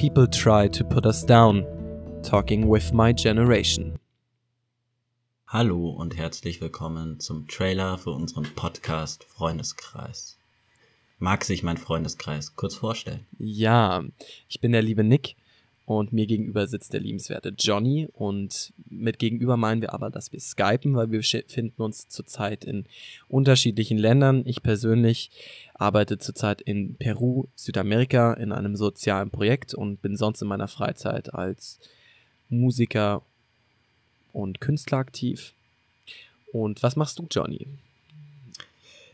people try to put us down. Talking with my generation. Hallo und herzlich willkommen zum Trailer für unseren Podcast Freundeskreis. Mag sich mein Freundeskreis kurz vorstellen? Ja, ich bin der liebe Nick und mir gegenüber sitzt der liebenswerte Johnny und mit gegenüber meinen wir aber, dass wir skypen, weil wir befinden uns zurzeit in unterschiedlichen Ländern. Ich persönlich arbeite zurzeit in Peru, Südamerika in einem sozialen Projekt und bin sonst in meiner Freizeit als Musiker und Künstler aktiv. Und was machst du, Johnny?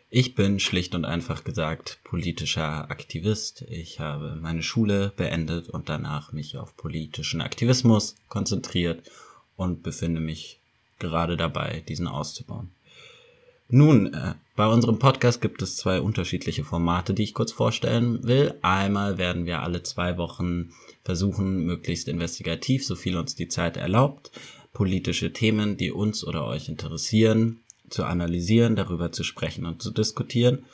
Ich bin schlicht und einfach gesagt politischer Aktivist. Ich habe meine Schule beendet und danach mich auf politischen Aktivismus konzentriert und befinde mich gerade dabei, diesen auszubauen. Nun, äh, bei unserem Podcast gibt es zwei unterschiedliche Formate, die ich kurz vorstellen will. Einmal werden wir alle zwei Wochen versuchen, möglichst investigativ, so viel uns die Zeit erlaubt, politische Themen, die uns oder euch interessieren, zu analysieren, darüber zu sprechen und zu diskutieren.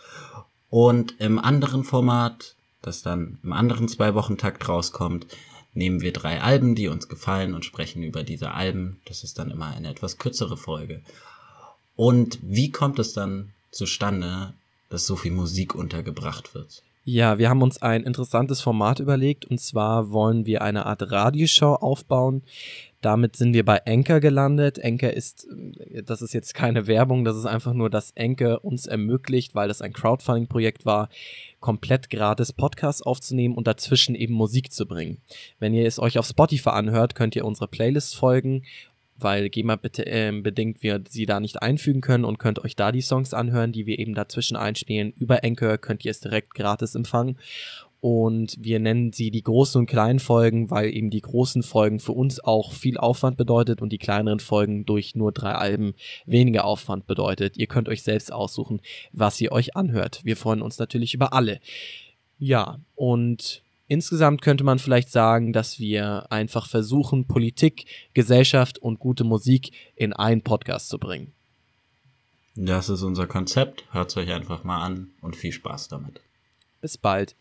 Und im anderen Format, das dann im anderen zwei Wochen Takt rauskommt, nehmen wir drei Alben, die uns gefallen und sprechen über diese Alben. Das ist dann immer eine etwas kürzere Folge. Und wie kommt es dann zustande, dass so viel Musik untergebracht wird? Ja, wir haben uns ein interessantes Format überlegt und zwar wollen wir eine Art Radioshow aufbauen, damit sind wir bei Anchor gelandet. Anchor ist, das ist jetzt keine Werbung, das ist einfach nur, dass Anchor uns ermöglicht, weil das ein Crowdfunding-Projekt war, komplett gratis Podcasts aufzunehmen und dazwischen eben Musik zu bringen. Wenn ihr es euch auf Spotify anhört, könnt ihr unsere Playlist folgen, weil GEMA bitte, äh, bedingt wir sie da nicht einfügen können und könnt euch da die Songs anhören, die wir eben dazwischen einspielen. Über Anchor könnt ihr es direkt gratis empfangen und wir nennen sie die großen und kleinen Folgen, weil eben die großen Folgen für uns auch viel Aufwand bedeutet und die kleineren Folgen durch nur drei Alben weniger Aufwand bedeutet. Ihr könnt euch selbst aussuchen, was ihr euch anhört. Wir freuen uns natürlich über alle. Ja, und insgesamt könnte man vielleicht sagen, dass wir einfach versuchen, Politik, Gesellschaft und gute Musik in einen Podcast zu bringen. Das ist unser Konzept. Hört es euch einfach mal an und viel Spaß damit. Bis bald.